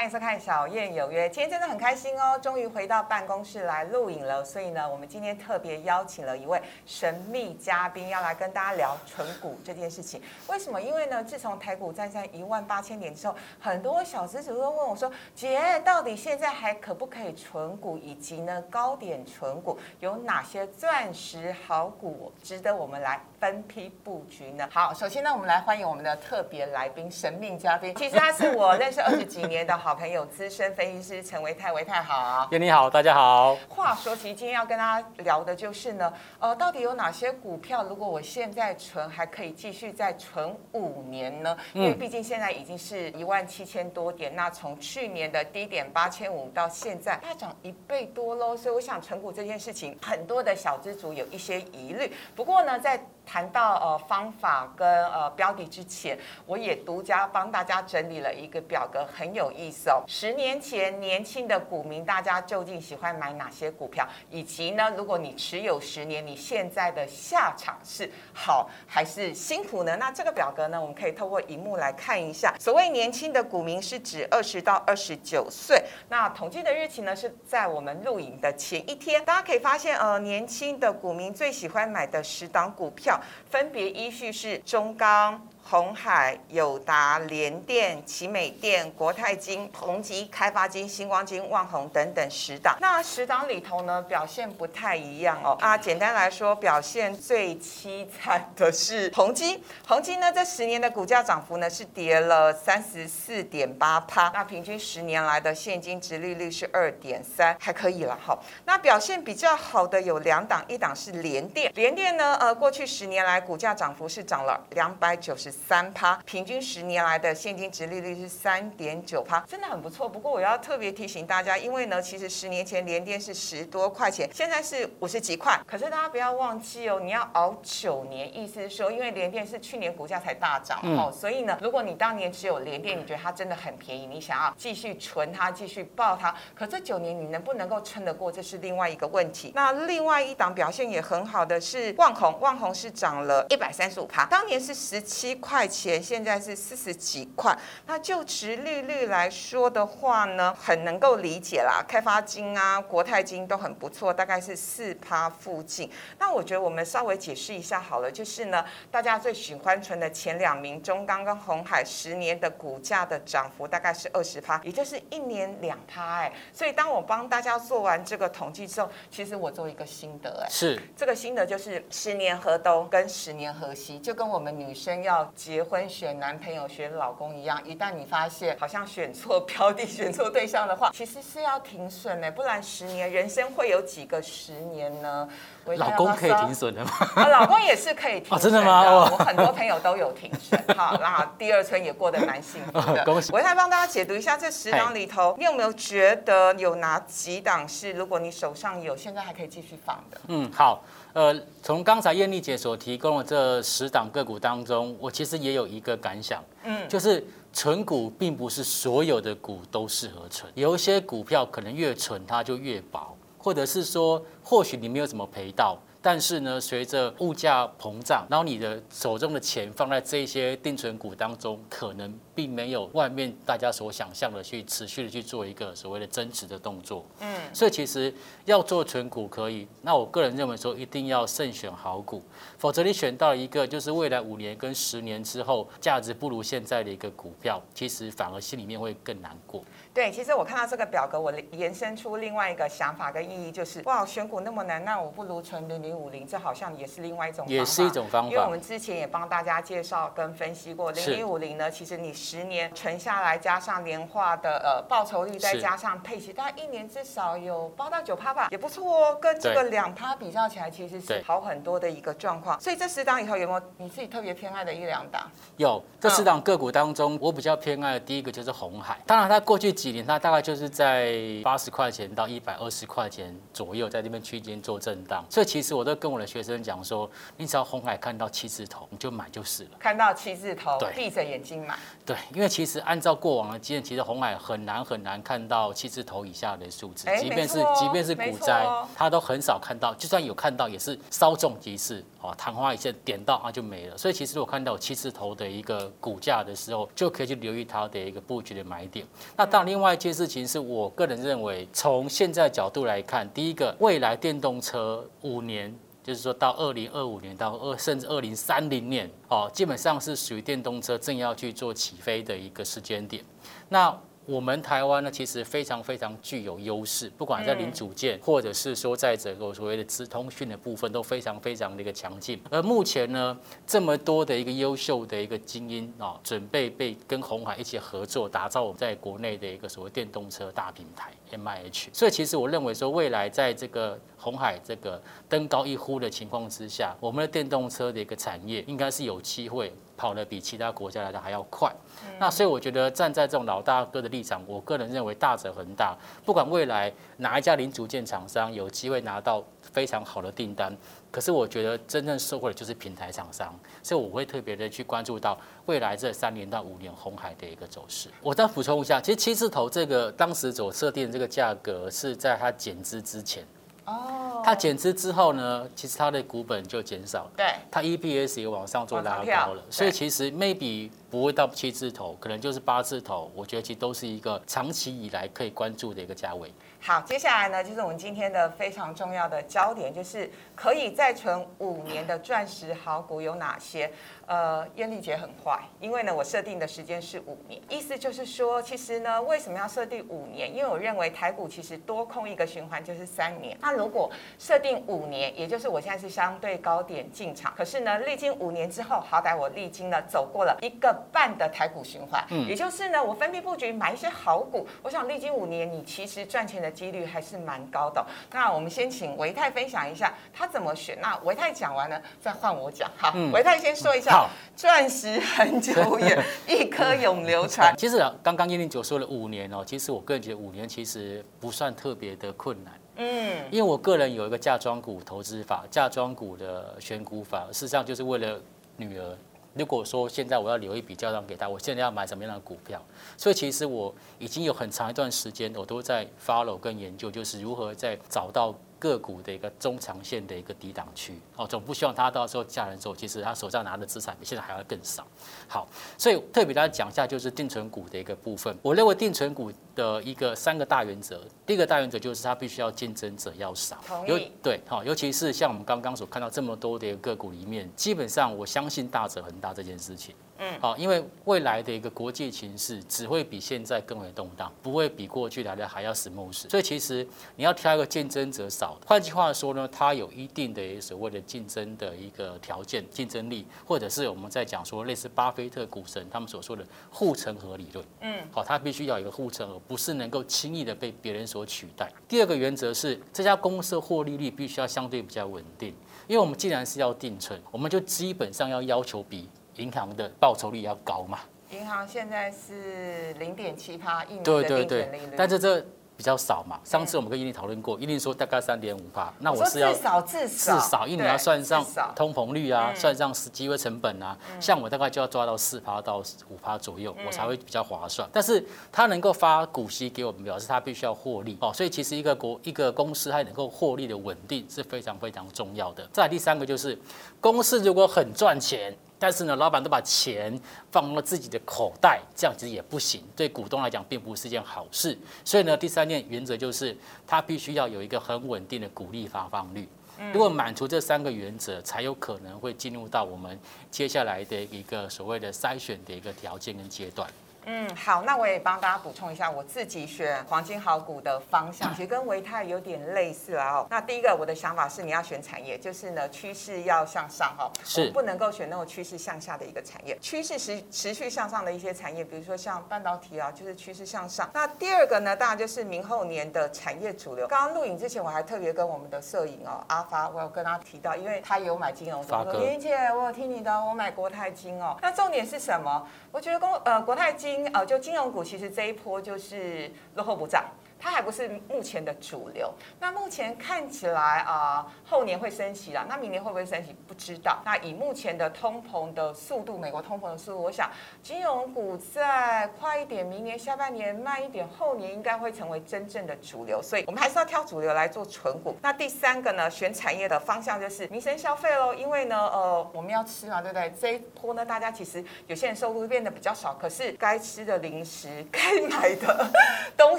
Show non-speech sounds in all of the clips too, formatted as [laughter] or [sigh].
欢迎收看《小燕有约》。今天真的很开心哦，终于回到办公室来录影了。所以呢，我们今天特别邀请了一位神秘嘉宾，要来跟大家聊纯股这件事情。为什么？因为呢，自从台股站上一万八千点之后，很多小资主都问我说：“姐，到底现在还可不可以纯股？以及呢，高点纯股有哪些钻石好股值得我们来分批布局呢？”好，首先呢，我们来欢迎我们的特别来宾、神秘嘉宾。其实他是我认识二十几年的好朋友，资深分析师陈维泰，维泰好。燕你好，大家好。话说，其实今天要跟大家聊的就是呢，呃，到底有哪些股票，如果我现在存，还可以继续再存五年呢？因为毕竟现在已经是一万七千多点，那从去年的低点八千五到现在大涨一倍多喽，所以我想存股这件事情，很多的小资族有一些疑虑。不过呢，在谈到呃方法跟呃标的之前，我也独家帮大家整理了一个表格，很有意思哦。十年前年轻的股民，大家究竟喜欢买哪些股票？以及呢，如果你持有十年，你现在的下场是好还是辛苦呢？那这个表格呢，我们可以透过荧幕来看一下。所谓年轻的股民，是指二十到二十九岁。那统计的日期呢，是在我们录影的前一天。大家可以发现，呃，年轻的股民最喜欢买的十档股票。分别依序是中钢。红海、友达、联电、奇美电、国泰金、宏基、开发金、星光金、万宏等等十档。那十档里头呢，表现不太一样哦。啊，简单来说，表现最凄惨的是宏基。宏基呢，这十年的股价涨幅呢是跌了三十四点八趴。那平均十年来的现金值利率是二点三，还可以了哈。那表现比较好的有两档，一档是联电。联电呢，呃，过去十年来股价涨幅是涨了两百九十。三趴，平均十年来的现金值利率是三点九趴，真的很不错。不过我要特别提醒大家，因为呢，其实十年前连电是十多块钱，现在是五十几块。可是大家不要忘记哦，你要熬九年，意思是说，因为连电是去年股价才大涨哦，所以呢，如果你当年只有连电，你觉得它真的很便宜，你想要继续存它，继续抱它，可这九年你能不能够撑得过，这是另外一个问题。那另外一档表现也很好的是万宏，万宏是涨了一百三十五趴，当年是十七块。块钱现在是四十几块，那就值利率来说的话呢，很能够理解啦。开发金啊、国泰金都很不错，大概是四趴附近。那我觉得我们稍微解释一下好了，就是呢，大家最喜欢存的前两名中钢跟红海，十年的股价的涨幅大概是二十趴，也就是一年两趴哎。所以当我帮大家做完这个统计之后，其实我做一个心得哎，是这个心得就是十年河东跟十年河西，就跟我们女生要。结婚选男朋友选老公一样，一旦你发现好像选错标的、选错对象的话，[laughs] 其实是要停损的，不然十年人生会有几个十年呢？老公可以停损的吗？啊，老公也是可以停 [laughs] 真的吗？我很多朋友都有停损，好，那第二春也过得蛮幸福的。[laughs] 恭喜！我再帮大家解读一下这十档里头，你有没有觉得有哪几档是如果你手上有，现在还可以继续放的？嗯，好。呃，从刚才艳丽姐所提供的这十档个股当中，我其实也有一个感想，嗯，就是存股并不是所有的股都适合存，有一些股票可能越存它就越薄，或者是说或许你没有怎么赔到。但是呢，随着物价膨胀，然后你的手中的钱放在这些定存股当中，可能并没有外面大家所想象的去持续的去做一个所谓的增值的动作。嗯，所以其实要做存股可以，那我个人认为说一定要慎选好股，否则你选到一个就是未来五年跟十年之后价值不如现在的一个股票，其实反而心里面会更难过。对，其实我看到这个表格，我延伸出另外一个想法跟意义，就是哇，选股那么难，那我不如存零零五零，这好像也是另外一种，也是一种方法。因为我们之前也帮大家介绍跟分析过，零零五零呢，其实你十年存下来，加上年化的呃报酬率，再加上配息，大概一年至少有八到九趴吧，也不错哦。跟这个两趴比较起来，其实是好很多的一个状况。所以这十档里头有没有你自己特别偏爱的一两档？有，这十档个股当中，我比较偏爱的第一个就是红海，当然它过去。几年，它大概就是在八十块钱到一百二十块钱左右，在这边区间做震荡。所以其实我都跟我的学生讲说，你只要红海看到七字头，你就买就是了。看到七字头，闭着眼睛买。对，因为其实按照过往的经验，其实红海很难很难看到七字头以下的数字，即便是即便是股灾，它都很少看到。就算有看到，也是稍纵即逝，哦，昙花一现，点到啊就没了。所以其实我看到七字头的一个股价的时候，就可以去留意它的一个布局的买点。那当然。另外一件事情是我个人认为，从现在角度来看，第一个，未来电动车五年，就是说到二零二五年到二甚至二零三零年，哦，基本上是属于电动车正要去做起飞的一个时间点。那我们台湾呢，其实非常非常具有优势，不管在零组件，或者是说在整个所谓的资通讯的部分，都非常非常的一个强劲。而目前呢，这么多的一个优秀的一个精英啊，准备被跟红海一起合作，打造我们在国内的一个所谓电动车大平台 M I H。所以其实我认为说，未来在这个红海这个登高一呼的情况之下，我们的电动车的一个产业应该是有机会。跑得比其他国家来的还要快，那所以我觉得站在这种老大哥的立场，我个人认为大者恒大，不管未来哪一家零组件厂商有机会拿到非常好的订单，可是我觉得真正受惠的就是平台厂商，所以我会特别的去关注到未来这三年到五年红海的一个走势。我再补充一下，其实七字头这个当时所设定的这个价格是在它减资之前。哦，它减资之后呢，其实它的股本就减少了，对，它 EPS 也往上做拉高了，所以其实 maybe 不会到七字头，可能就是八字头，我觉得其实都是一个长期以来可以关注的一个价位。好，接下来呢，就是我们今天的非常重要的焦点，就是可以再存五年的钻石好股有哪些？呃，燕丽姐很坏，因为呢，我设定的时间是五年，意思就是说，其实呢，为什么要设定五年？因为我认为台股其实多空一个循环就是三年。那如果设定五年，也就是我现在是相对高点进场，可是呢，历经五年之后，好歹我历经了走过了一个半的台股循环，嗯，也就是呢，我分批布局买一些好股，我想历经五年，你其实赚钱的几率还是蛮高的。那我们先请维泰分享一下他怎么选。那维泰讲完了，再换我讲。好，维泰先说一下。钻石很久远，[laughs] 一颗永流传。[laughs] 其实刚刚叶令九说了五年哦，其实我个人觉得五年其实不算特别的困难。嗯，因为我个人有一个嫁妆股投资法，嫁妆股的选股法，事实上就是为了女儿。如果说现在我要留一笔嫁妆给她，我现在要买什么样的股票？所以其实我已经有很长一段时间，我都在 follow 跟研究，就是如何在找到。个股的一个中长线的一个抵挡区哦，总不希望他到时候嫁人之后，其实他手上拿的资产比现在还要更少。好，所以特别大家讲一下，就是定存股的一个部分。我认为定存股的一个三个大原则，第一个大原则就是它必须要竞争者要少。尤对，好，尤其是像我们刚刚所看到这么多的一个个股里面，基本上我相信大者恒大这件事情。嗯，好，因为未来的一个国际形势只会比现在更为动荡，不会比过去来的还要 smooth。所以其实你要挑一个竞争者少的，换句话说呢，它有一定的所谓的竞争的一个条件、竞争力，或者是我们在讲说类似巴菲特股神他们所说的护城河理论。嗯，好，它必须要有一个护城河，不是能够轻易的被别人所取代。第二个原则是这家公司的获利率必须要相对比较稳定，因为我们既然是要定存，我们就基本上要要求比。银行的报酬率要高嘛？银行现在是零点七趴一年的定存利率，但是这比较少嘛。上次我们跟伊利讨论过，伊利说大概三点五趴，那我是要至少至少至少一年要算上通膨率啊，算上机会成本啊，像我大概就要抓到四趴到五趴左右，我才会比较划算。但是它能够发股息给我们，表示它必须要获利哦。所以其实一个国一个公司它能够获利的稳定是非常非常重要的。再第三个就是公司如果很赚钱。但是呢，老板都把钱放到自己的口袋，这样其实也不行，对股东来讲并不是件好事。所以呢，第三件原则就是，他必须要有一个很稳定的股利发放率。如果满足这三个原则，才有可能会进入到我们接下来的一个所谓的筛选的一个条件跟阶段。嗯，好，那我也帮大家补充一下，我自己选黄金好股的方向，其实跟维泰有点类似啊。哦，那第一个我的想法是，你要选产业，就是呢趋势要向上哈，是不能够选那种趋势向下的一个产业。趋势持持续向上的一些产业，比如说像半导体啊，就是趋势向上。那第二个呢，当然就是明后年的产业主流。刚刚录影之前，我还特别跟我们的摄影哦阿发，我有跟他提到，因为他有买金融，发哥，林姐，我有听你的，我买国泰金哦。那重点是什么？我觉得公呃国泰金金呃就金融股其实这一波就是落后不涨。它还不是目前的主流。那目前看起来啊，后年会升息了，那明年会不会升息？不知道。那以目前的通膨的速度，美国通膨的速度，我想金融股在快一点，明年下半年慢一点，后年应该会成为真正的主流。所以我们还是要挑主流来做纯股。那第三个呢，选产业的方向就是民生消费喽，因为呢，呃，我们要吃嘛，对不对？这一波呢，大家其实有些人收入变得比较少，可是该吃的零食、该买的 [laughs] 东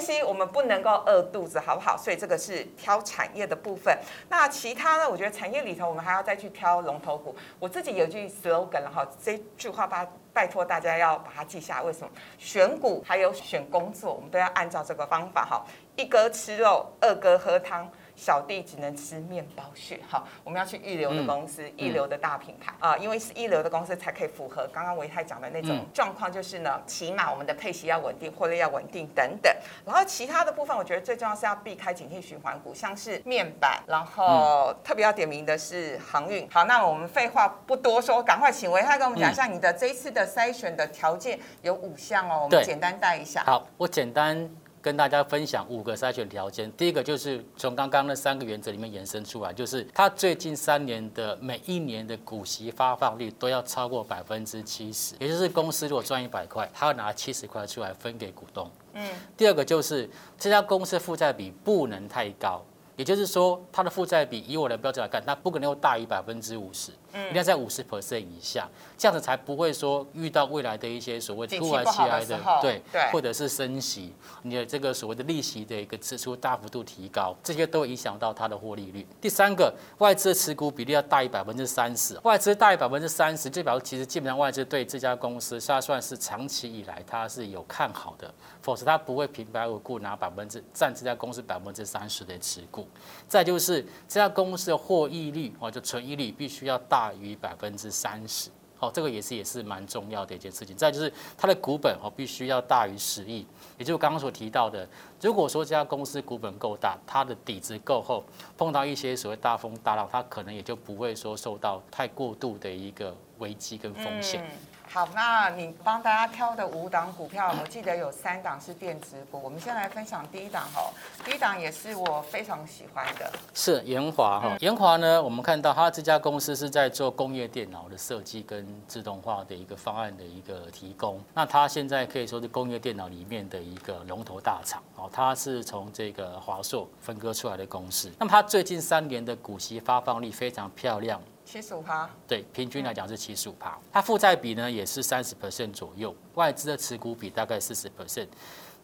西，我们不能能够饿肚子，好不好？所以这个是挑产业的部分。那其他呢？我觉得产业里头，我们还要再去挑龙头股。我自己有句 slogan 了哈，这句话拜拜托大家要把它记下。为什么？选股还有选工作，我们都要按照这个方法哈。一哥吃肉，二哥喝汤。小弟只能吃面包屑，好，我们要去一流的公司，一流的大品牌啊，因为是一流的公司才可以符合刚刚维泰讲的那种状况，就是呢，起码我们的配息要稳定，获利要稳定等等。然后其他的部分，我觉得最重要是要避开景气循环股，像是面板，然后特别要点名的是航运。好，那我们废话不多说，赶快请维泰跟我们讲一下你的这一次的筛选的条件有五项哦，我们简单带一下。好，我简单。跟大家分享五个筛选条件，第一个就是从刚刚那三个原则里面延伸出来，就是它最近三年的每一年的股息发放率都要超过百分之七十，也就是公司如果赚一百块，它要拿七十块出来分给股东。嗯，第二个就是这家公司负债比不能太高。也就是说，它的负债比以我的标准来看，它不可能又大于百分之五十，一定要在五十 percent 以下，这样子才不会说遇到未来的一些所谓突然起来的对，或者是升息，你的这个所谓的利息的一个支出大幅度提高，这些都会影响到它的获利率。第三个，外资持股比例要大于百分之三十，外资大于百分之三十，就表示其实基本上外资对这家公司，它算是长期以来它是有看好的，否则他不会平白无故拿百分之占这家公司百分之三十的持股。再就是这家公司的获益率哦，就存益率必须要大于百分之三十，哦，这个也是也是蛮重要的一件事情。再就是它的股本哦，必须要大于十亿，也就是刚刚所提到的，如果说这家公司股本够大，它的底子够厚，碰到一些所谓大风大浪，它可能也就不会说受到太过度的一个危机跟风险。好，那你帮大家挑的五档股票，我记得有三档是电子股。我们先来分享第一档哈，第一档也是我非常喜欢的，是延华哈。延华呢，我们看到它这家公司是在做工业电脑的设计跟自动化的一个方案的一个提供。那它现在可以说是工业电脑里面的一个龙头大厂哦，它是从这个华硕分割出来的公司。那么它最近三年的股息发放率非常漂亮。七十五趴，对，平均来讲是七十五趴。它负债比呢也是三十 percent 左右，外资的持股比大概四十 percent。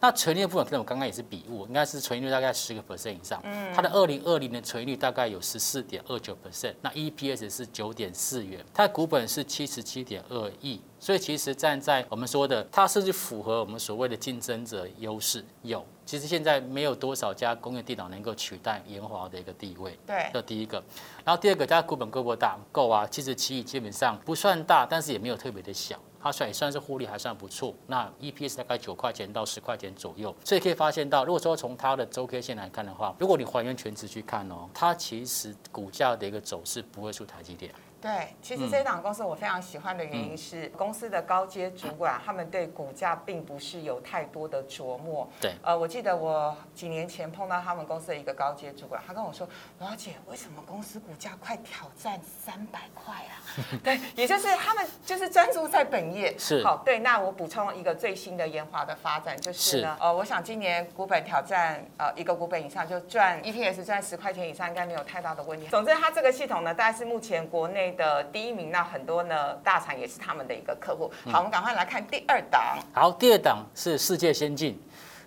那存率部分可能我刚刚也是比误，应该是存率大概十个 percent 以上。嗯，它的二零二零年存率大概有十四点二九 percent，那 EPS 是九点四元，它的股本是七十七点二亿。所以其实站在我们说的，它是不是符合我们所谓的竞争者优势？有。其实现在没有多少家工业电脑能够取代研华的一个地位。对，这第一个。然后第二个，它股本够不够大？够啊，七十七亿基本上不算大，但是也没有特别的小，它算也算是获利还算不错。那 EPS 大概九块钱到十块钱左右，所以可以发现到，如果说从它的周 K 线来看的话，如果你还原全值去看哦，它其实股价的一个走势不会输台积电。对，其实这一档公司我非常喜欢的原因是，公司的高阶主管他们对股价并不是有太多的琢磨。对，呃，我记得我几年前碰到他们公司的一个高阶主管，他跟我说：“罗姐，为什么公司股价快挑战三百块啊？” [laughs] 对，也就是他们就是专注在本业。是。好，对，那我补充一个最新的研华的发展，就是呢，呃，我想今年股本挑战呃一个股本以上就赚 EPS 赚十块钱以上，应该没有太大的问题。总之，它这个系统呢，大概是目前国内。的第一名，那很多呢大厂也是他们的一个客户。好，我们赶快来看第二档。好，第二档是世界先进。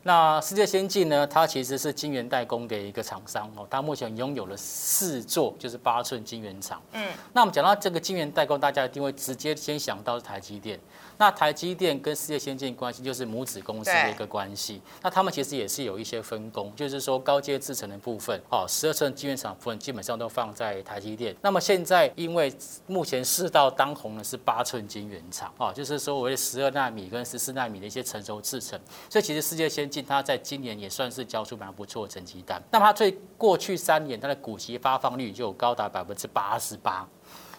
那世界先进呢，它其实是晶圆代工的一个厂商哦，它目前拥有了四座就是八寸晶圆厂。嗯，那我们讲到这个晶圆代工，大家一定会直接先想到是台积电。那台积电跟世界先进关系就是母子公司的一个关系。那他们其实也是有一些分工，就是说高阶制程的部分，哦，十二寸晶圆厂部分基本上都放在台积电。那么现在因为目前世道当红的是八寸晶圆厂，哦，就是说为十二纳米跟十四纳米的一些成熟制程，所以其实世界先进它在今年也算是交出蛮不错的成绩单。那它最过去三年它的股息发放率就有高达百分之八十八。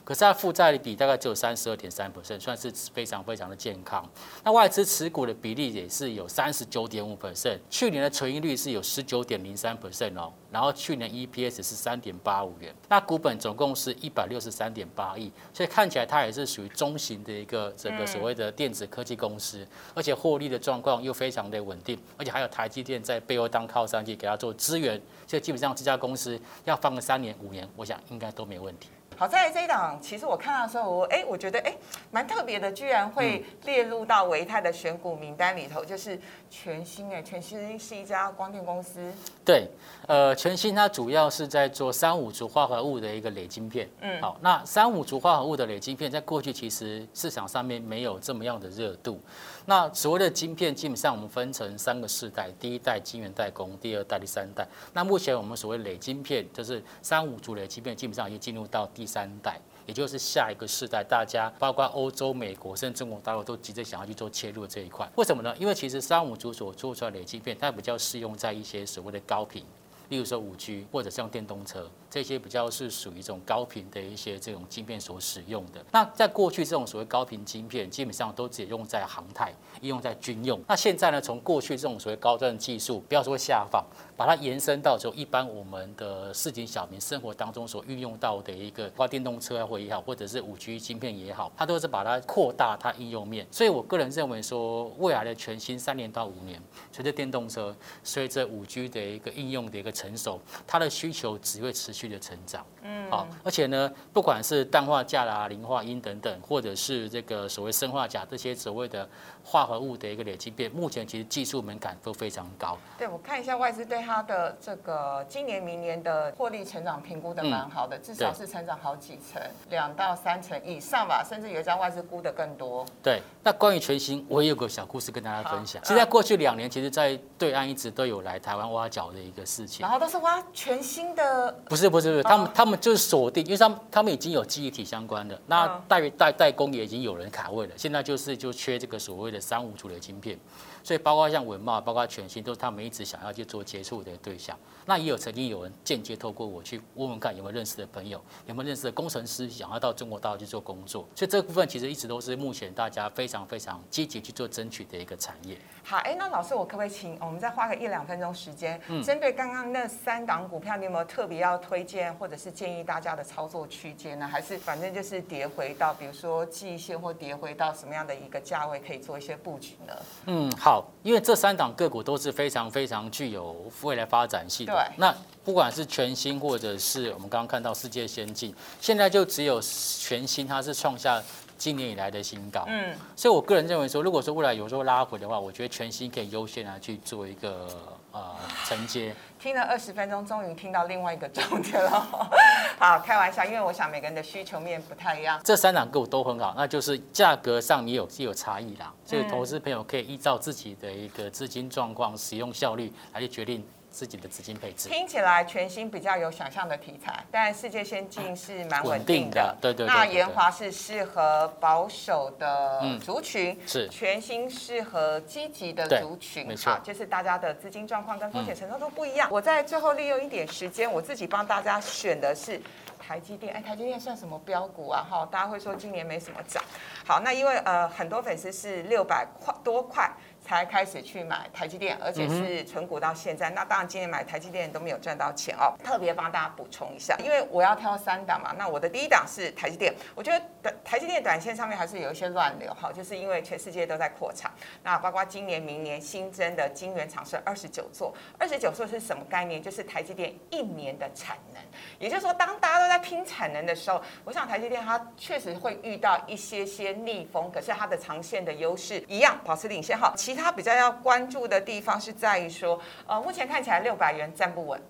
可是它负债比大概只有三十二点三 percent，算是非常非常的健康。那外资持股的比例也是有三十九点五 percent，去年的存益率是有十九点零三 percent 哦，然后去年 EPS 是三点八五元，那股本总共是一百六十三点八亿，所以看起来它也是属于中型的一个这个所谓的电子科技公司，而且获利的状况又非常的稳定，而且还有台积电在背后当靠山去给它做资源，所以基本上这家公司要放个三年五年，我想应该都没问题。好在这一档，其实我看到的时候，我哎，我觉得哎，蛮特别的，居然会列入到维泰的选股名单里头，就是全新哎，全新是一家光电公司。对，呃，全新它主要是在做三五族化合物的一个累晶片。嗯，好，那三五族化合物的累晶片，在过去其实市场上面没有这么样的热度。那所谓的晶片，基本上我们分成三个世代，第一代晶圆代工，第二代、第三代。那目前我们所谓累晶片，就是三五族累晶片，基本上已经进入到第三代，也就是下一个世代，大家包括欧洲、美国甚至中国大陆都急着想要去做切入这一块。为什么呢？因为其实三五族所做出来的累晶片，它比较适用在一些所谓的高频，例如说五 G 或者像电动车。这些比较是属于一种高频的一些这种晶片所使用的。那在过去，这种所谓高频晶片基本上都只用在航太，应用在军用。那现在呢，从过去这种所谓高端技术，不要说下放，把它延伸到就一般我们的市井小民生活当中所运用到的一个，包括电动车或也好，或者是五 G 晶片也好，它都是把它扩大它应用面。所以我个人认为说，未来的全新三年到五年，随着电动车，随着五 G 的一个应用的一个成熟，它的需求只会持续。的成长，嗯，好，而且呢，不管是氮化镓啦、磷化铟等等，或者是这个所谓砷化钾这些所谓的化合物的一个累积变，目前其实技术门槛都非常高。对，我看一下外资对它的这个今年、明年的获利成长评估的蛮好的，至少是成长好几成，两到三成以上吧，甚至有一家外资估的更多。对，那关于全新，我也有个小故事跟大家分享。其实在过去两年，其实，在对岸一直都有来台湾挖角的一个事情，然后都是挖全新的，不是。不是不是，他们他们就是锁定，因为他们他们已经有记忆体相关的，那代代代工也已经有人卡位了，现在就是就缺这个所谓的三五组的晶片。所以包括像文茂，包括全新，都是他们一直想要去做接触的对象。那也有曾经有人间接透过我去问问看有没有认识的朋友，有没有认识的工程师想要到中国大陆去做工作。所以这部分其实一直都是目前大家非常非常积极去做争取的一个产业。好，哎，那老师我可不可以请我们再花个一两分钟时间，针对刚刚那三档股票，你有没有特别要推荐或者是建议大家的操作区间呢？还是反正就是跌回到比如说季线或跌回到什么样的一个价位可以做一些布局呢？嗯，好。好，因为这三档个股都是非常非常具有未来发展性的。对。那不管是全新或者是我们刚刚看到世界先进，现在就只有全新它是创下今年以来的新高。嗯。所以我个人认为说，如果说未来有时候拉回的话，我觉得全新可以优先来去做一个呃承接。听了二十分钟，终于听到另外一个重点了。[laughs] 好，开玩笑，因为我想每个人的需求面不太一样。这三档个股都很好，那就是价格上也有也有差异啦。所以投资朋友可以依照自己的一个资金状况、使用效率来去决定。自己的资金配置听起来全新比较有想象的题材，但世界先进是蛮稳定的。对对。那研华是适合保守的族群，是全新适合积极的族群。没错，就是大家的资金状况跟风险承受都不一样。我在最后利用一点时间，我自己帮大家选的是台积电。哎，台积电算什么标股啊？哈，大家会说今年没什么涨。好，那因为呃很多粉丝是六百块多块。才开始去买台积电，而且是存股到现在。那当然，今年买台积电都没有赚到钱哦。特别帮大家补充一下，因为我要挑三档嘛。那我的第一档是台积电，我觉得台积电短线上面还是有一些乱流哈，就是因为全世界都在扩产。那包括今年、明年新增的晶圆厂是二十九座，二十九座是什么概念？就是台积电一年的产能。也就是说，当大家都在拼产能的时候，我想台积电它确实会遇到一些些逆风，可是它的长线的优势一样保持领先哈。其他比较要关注的地方是在于说，呃，目前看起来六百元站不稳。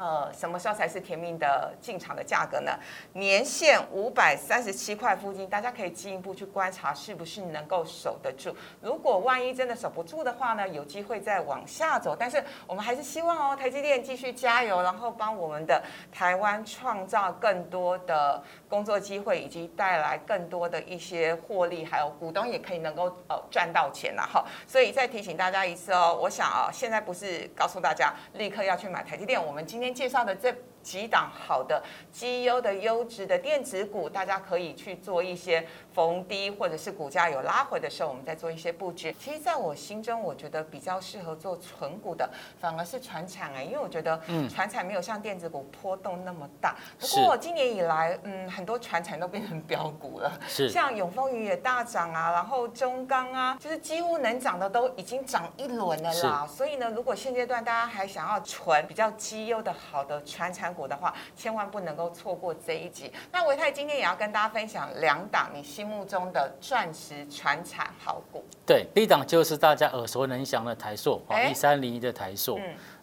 呃，什么时候才是甜蜜的进场的价格呢？年限五百三十七块附近，大家可以进一步去观察是不是能够守得住。如果万一真的守不住的话呢，有机会再往下走。但是我们还是希望哦，台积电继续加油，然后帮我们的台湾创造更多的工作机会，以及带来更多的一些获利，还有股东也可以能够呃赚到钱了哈。所以再提醒大家一次哦，我想啊，现在不是告诉大家立刻要去买台积电，我们今天。介绍的这。几档好的绩优的优质的电子股，大家可以去做一些逢低或者是股价有拉回的时候，我们再做一些布局。其实，在我心中，我觉得比较适合做纯股的，反而是船产哎，因为我觉得船产没有像电子股波动那么大。不过今年以来，嗯，很多船产都变成标股了，是像永丰鱼也大涨啊，然后中钢啊，就是几乎能涨的都已经涨一轮了啦。所以呢，如果现阶段大家还想要存比较绩优的好的船产，股的话，千万不能够错过这一集。那维泰今天也要跟大家分享两档你心目中的钻石传产好股。对，第一档就是大家耳熟能详的台塑，哦，一三零一的台塑。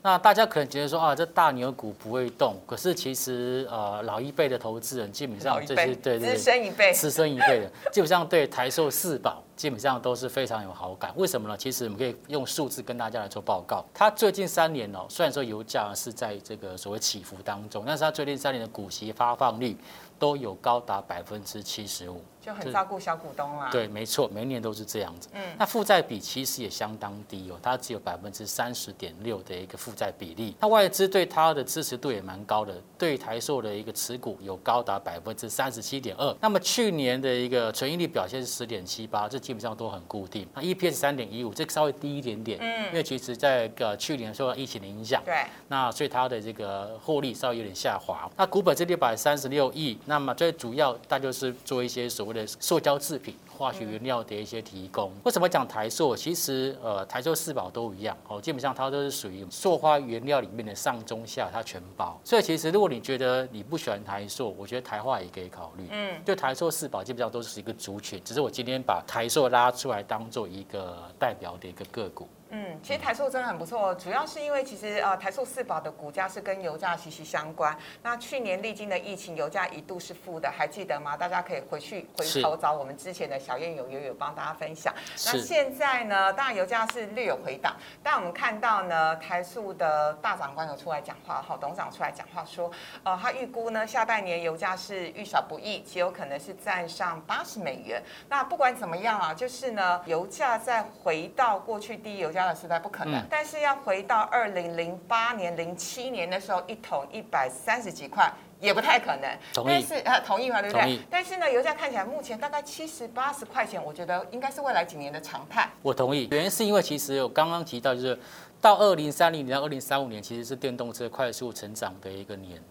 那大家可能觉得说啊，这大牛股不会动，可是其实呃，老一辈的投资人基本上这些对对资深一辈，资深一辈的基本上对台塑四宝基本上都是非常有好感。为什么呢？其实我们可以用数字跟大家来做报告。它最近三年哦，虽然说油价是在这个所谓起伏当中，但是它最近三年的股息发放率。都有高达百分之七十五，就很照顾小股东啦。对，没错，每年都是这样子。嗯，那负债比其实也相当低哦，它只有百分之三十点六的一个负债比例。那外资对它的支持度也蛮高的，对台塑的一个持股有高达百分之三十七点二。那么去年的一个存益率表现是十点七八，这基本上都很固定。那 EPS 三点一五，这稍微低一点点。嗯，因为其实在呃去年受到疫情的影响，对，那所以它的这个获利稍微有点下滑。那股本是六百三十六亿。那么最主要，它就是做一些所谓的塑胶制品、化学原料的一些提供。为什么讲台塑？其实呃，台塑四宝都一样哦，基本上它都是属于塑化原料里面的上中下，它全包。所以其实如果你觉得你不喜欢台塑，我觉得台化也可以考虑。嗯，就台塑四宝基本上都是一个族群，只是我今天把台塑拉出来当做一个代表的一个个股。嗯，其实台塑真的很不错，主要是因为其实呃台塑四宝的股价是跟油价息息相关。那去年历经的疫情，油价一度是负的，还记得吗？大家可以回去回头找我们之前的小燕有有有帮大家分享。那现在呢，当然油价是略有回档，但我们看到呢，台塑的大长官有出来讲话，哈，董事长出来讲话说，呃，他预估呢下半年油价是遇少不易，极有可能是站上八十美元。那不管怎么样啊，就是呢，油价再回到过去低油。家的时代不可能，但是要回到二零零八年、零七年的时候，一桶一百三十几块也不太可能。但是呃，同意嘛？对不对？但是呢，油价看起来目前大概七十八十块钱，我觉得应该是未来几年的常态。我同意，原因是因为其实我刚刚提到，就是到二零三零年到二零三五年，其实是电动车快速成长的一个年。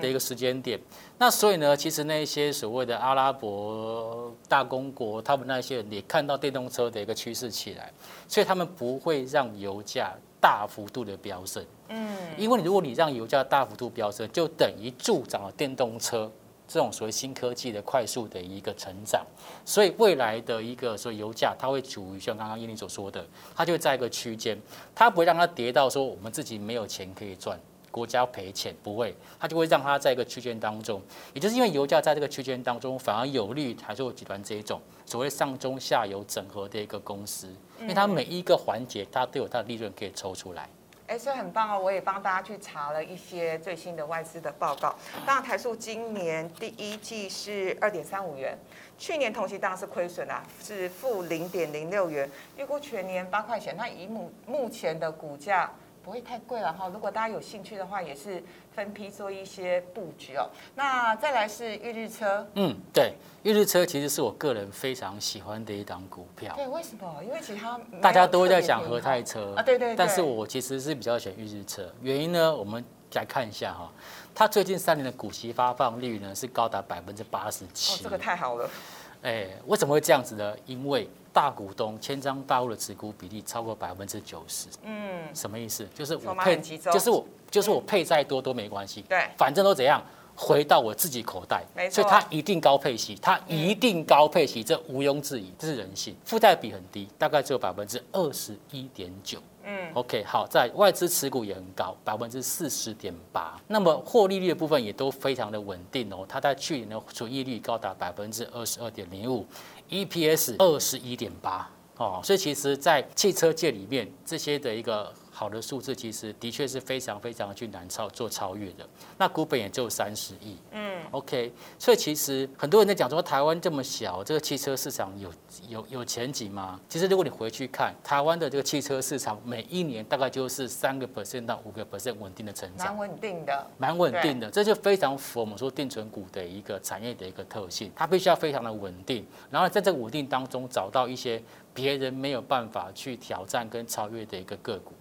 的一个时间点，那所以呢，其实那些所谓的阿拉伯大公国，他们那些人也看到电动车的一个趋势起来，所以他们不会让油价大幅度的飙升。嗯，因为你如果你让油价大幅度飙升，就等于助长了电动车这种所谓新科技的快速的一个成长。所以未来的一个说油价，它会处于像刚刚叶林所说的，它就在一个区间，它不会让它跌到说我们自己没有钱可以赚。国家赔钱不会，它就会让它在一个区间当中，也就是因为油价在这个区间当中，反而有利台塑集团这一种所谓上中下游整合的一个公司，因为它每一个环节它都有它的利润可以抽出来。哎，所以很棒哦！我也帮大家去查了一些最新的外资的报告。当然，台塑今年第一季是二点三五元，去年同期当然是亏损啊，是负零点零六元，预估全年八块钱。那以目目前的股价。不会太贵了哈，如果大家有兴趣的话，也是分批做一些布局哦。那再来是裕日车，嗯，对，裕日车其实是我个人非常喜欢的一档股票。对，为什么？因为其他大家都在讲和泰车啊，对对。但是我其实是比较喜欢裕日车，原因呢，我们来看一下哈，它最近三年的股息发放率呢是高达百分之八十七。哦，这个太好了。哎，为什么会这样子呢？因为大股东千张大户的持股比例超过百分之九十。嗯，什么意思？就是我配，就是我，就是我配再多都没关系。对，反正都怎样，回到我自己口袋。没错，所以它一定高配息，它一定高配息，这毋庸置疑，这是人性。负债比很低，大概只有百分之二十一点九。嗯，OK，好，在外资持股也很高，百分之四十点八。那么获利率的部分也都非常的稳定哦。它在去年的收益率高达百分之二十二点零五，EPS 二十一点八哦。所以其实，在汽车界里面，这些的一个。好的数字，其实的确是非常非常去难超做超越的。那股本也就三十亿，嗯，OK。所以其实很多人在讲说台湾这么小，这个汽车市场有有有前景吗？其实如果你回去看台湾的这个汽车市场，每一年大概就是三个 percent 到五个 percent 稳定的成长，蛮稳定的，蛮稳定的。这就非常符合我们说定存股的一个产业的一个特性，它必须要非常的稳定，然后在这个稳定当中找到一些别人没有办法去挑战跟超越的一个个股。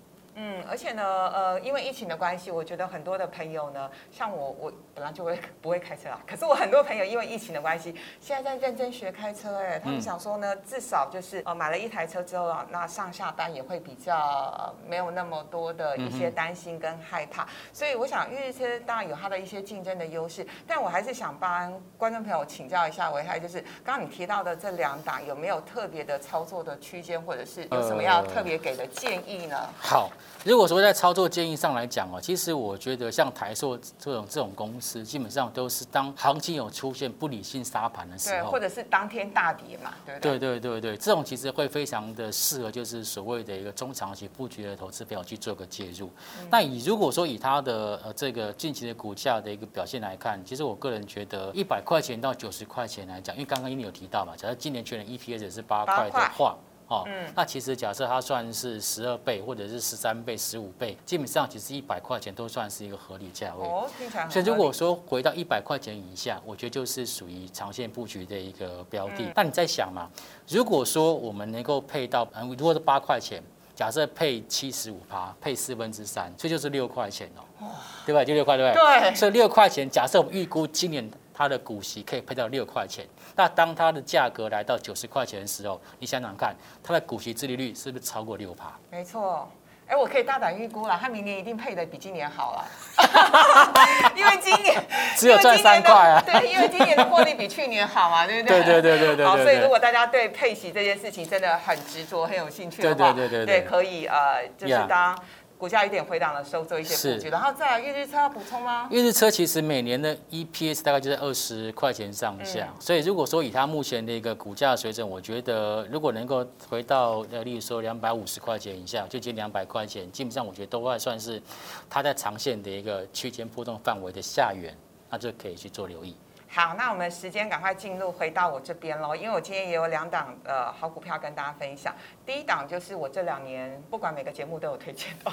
嗯，而且呢，呃，因为疫情的关系，我觉得很多的朋友呢，像我，我本来就会不会开车啊，[laughs] 可是我很多朋友因为疫情的关系，现在在认真学开车，哎，他们想说呢，至少就是呃买了一台车之后啊，那上下班也会比较没有那么多的一些担心跟害怕，所以我想，日车当然有它的一些竞争的优势，但我还是想帮观众朋友请教一下，维泰，就是刚刚你提到的这两档有没有特别的操作的区间，或者是有什么要特别给的建议呢？好。如果说在操作建议上来讲哦，其实我觉得像台塑这种这种公司，基本上都是当行情有出现不理性杀盘的时候，或者是当天大跌嘛，对对对对对，这种其实会非常的适合，就是所谓的一个中长期布局的投资朋友去做个介入。那以如果说以它的呃这个近期的股价的一个表现来看，其实我个人觉得一百块钱到九十块钱来讲，因为刚刚你有提到嘛，假设今年全年 EPS 是八块的话。哦，那其实假设它算是十二倍或者是十三倍、十五倍，基本上其实一百块钱都算是一个合理价位。哦，所以如果说回到一百块钱以下，我觉得就是属于长线布局的一个标的。那你在想嘛，如果说我们能够配到，嗯，如果是八块钱，假设配七十五趴，配四分之三，这就是六块钱哦，对吧？就六块，对不对？对。所以六块钱，假设我们预估今年。它的股息可以配到六块钱，那当它的价格来到九十块钱的时候，你想想看，它的股息自利率是不是超过六趴？没错，哎，我可以大胆预估了，它明年一定配的比今年好了，[laughs] 因为今年只有赚三块啊，[laughs] 对，因为今年的获利比去年好嘛，[laughs] 对不对？对对对对对。好，所以如果大家对配息这件事情真的很执着、很有兴趣的话，对对对对，对，可以呃，就是当。股价有点回档的时候做一些布局，然后再来，日车要补充吗？日车其实每年的 EPS 大概就在二十块钱上下，所以如果说以它目前的一个股价水准，我觉得如果能够回到呃，例如说两百五十块钱以下，就近两百块钱，基本上我觉得都还算是它在长线的一个区间波动范围的下缘，那就可以去做留意。好，那我们时间赶快进入回到我这边喽，因为我今天也有两档呃好股票跟大家分享。第一档就是我这两年不管每个节目都有推荐的，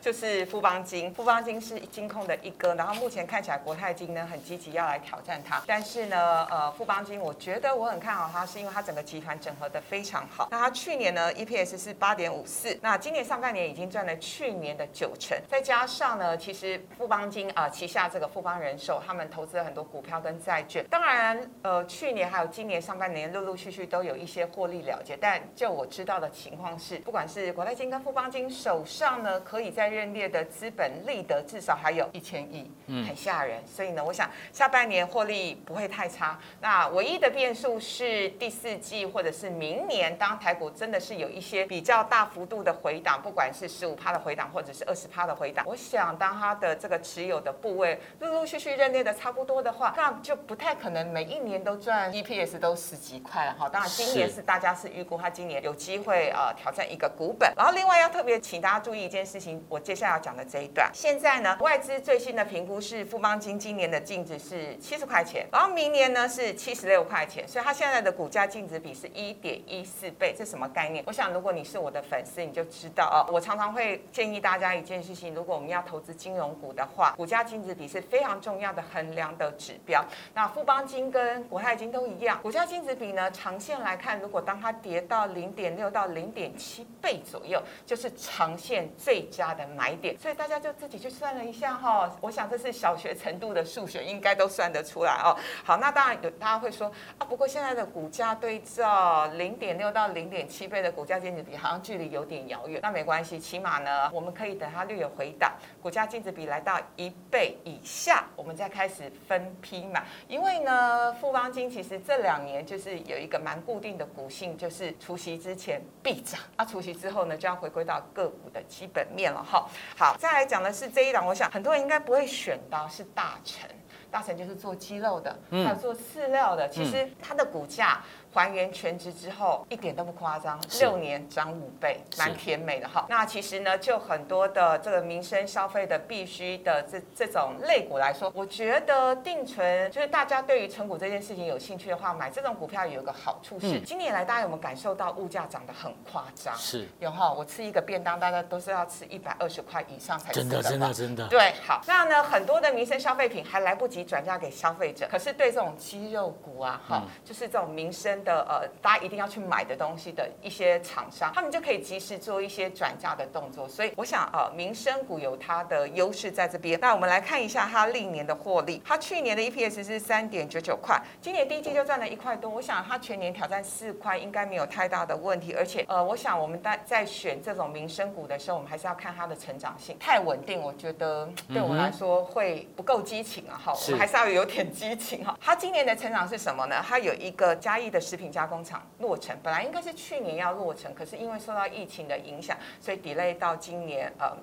就是富邦金。富邦金是金控的一哥，然后目前看起来国泰金呢很积极要来挑战它。但是呢，呃，富邦金我觉得我很看好它，是因为它整个集团整合的非常好。那它去年呢 EPS 是八点五四，那今年上半年已经赚了去年的九成，再加上呢，其实富邦金啊旗下这个富邦人寿，他们投资了很多股票跟债券，当然，呃，去年还有今年上半年陆陆续续都有一些获利了结，但就我知道的情况是，不管是国泰金跟富邦金手上呢，可以在认列的资本利得至少还有一千亿，嗯，很吓人。所以呢，我想下半年获利不会太差。那唯一的变数是第四季或者是明年，当台股真的是有一些比较大幅度的回档，不管是十五趴的回档或者是二十趴的回档，我想当它的这个持有的部位陆陆续续认列的差不多的话，那就不太。可能每一年都赚 EPS 都十几块了哈，当然今年是大家是预估它今年有机会会呃挑战一个股本，然后另外要特别请大家注意一件事情，我接下来要讲的这一段，现在呢外资最新的评估是富邦金今年的净值是七十块钱，然后明年呢是七十六块钱，所以它现在的股价净值比是一点一四倍，这什么概念？我想如果你是我的粉丝，你就知道哦，我常常会建议大家一件事情，如果我们要投资金融股的话，股价净值比是非常重要的衡量的指标，那富。邦金跟国泰金都一样，股价净值比呢，长线来看，如果当它跌到零点六到零点七倍左右，就是长线最佳的买点。所以大家就自己去算了一下哈，我想这是小学程度的数学，应该都算得出来哦。好，那当然有大家会说啊，不过现在的股价对照零点六到零点七倍的股价净值比，好像距离有点遥远。那没关系，起码呢，我们可以等它略有回档，股价净值比来到一倍以下，我们再开始分批买，因为。呢，富邦金其实这两年就是有一个蛮固定的股性，就是除夕之前必涨，啊，除夕之后呢就要回归到个股的基本面了哈。好，再来讲的是这一档，我想很多人应该不会选到是大成，大成就是做鸡肉的，还有做饲料的，其实它的股价。还原全值之后，一点都不夸张，六年涨五倍，蛮甜美的哈。那其实呢，就很多的这个民生消费的必须的这这种类股来说，我觉得定存就是大家对于存股这件事情有兴趣的话，买这种股票有一个好处是，嗯。今年来大家有没有感受到物价涨得很夸张？是。有哈，我吃一个便当，大家都是要吃一百二十块以上才吃真的得真的真的，对，好，那呢，很多的民生消费品还来不及转嫁给消费者，可是对这种肌肉股啊，哈、嗯。就是这种民生的呃，大家一定要去买的东西的一些厂商，他们就可以及时做一些转嫁的动作。所以我想，呃，民生股有它的优势在这边。那我们来看一下它历年的获利，它去年的 EPS 是三点九九块，今年第一季就赚了一块多，我想它全年挑战四块应该没有太大的问题。而且，呃，我想我们在在选这种民生股的时候，我们还是要看它的成长性，太稳定，我觉得对我来说会不够激情啊，哈，我们还是要有点激情哈。它今年的成长是什么呢？它有一个嘉义的食品加工厂落成，本来应该是去年要落成，可是因为受到疫情的影响，所以 delay 到今年呃。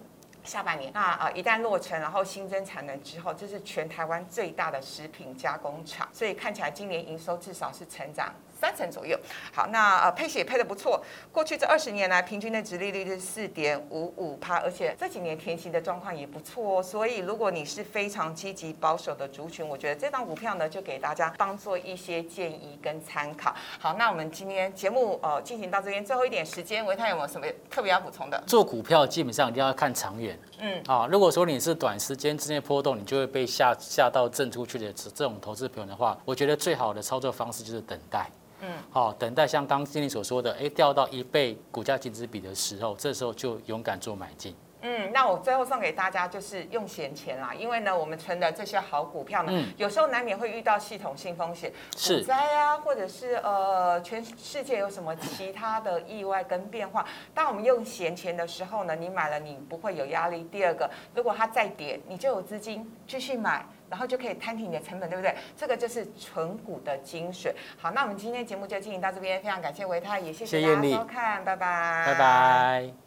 下半年，那啊、呃一旦落成，然后新增产能之后，这是全台湾最大的食品加工厂，所以看起来今年营收至少是成长三成左右。好，那呃配息也配的不错，过去这二十年来平均的值利率是四点五五趴，而且这几年填息的状况也不错哦。所以如果你是非常积极保守的族群，我觉得这档股票呢就给大家当做一些建议跟参考。好，那我们今天节目呃进行到这边，最后一点时间，维泰有没有什么特别要补充的？做股票基本上一定要看长远。嗯，啊，如果说你是短时间之内波动，你就会被吓吓到震出去的这这种投资朋友的话，我觉得最好的操作方式就是等待。嗯，好、等待像刚经理所说的，哎，掉到一倍股价净值比的时候，这时候就勇敢做买进。嗯，那我最后送给大家就是用闲钱啦，因为呢，我们存的这些好股票呢，嗯有时候难免会遇到系统性风险，是股灾啊，或者是呃，全世界有什么其他的意外跟变化。当我们用闲钱的时候呢，你买了你不会有压力。第二个，如果它再跌，你就有资金继续买。然后就可以摊平你的成本，对不对？这个就是纯股的精髓。好，那我们今天节目就进行到这边，非常感谢维泰，也谢谢大家收看，拜拜，拜拜。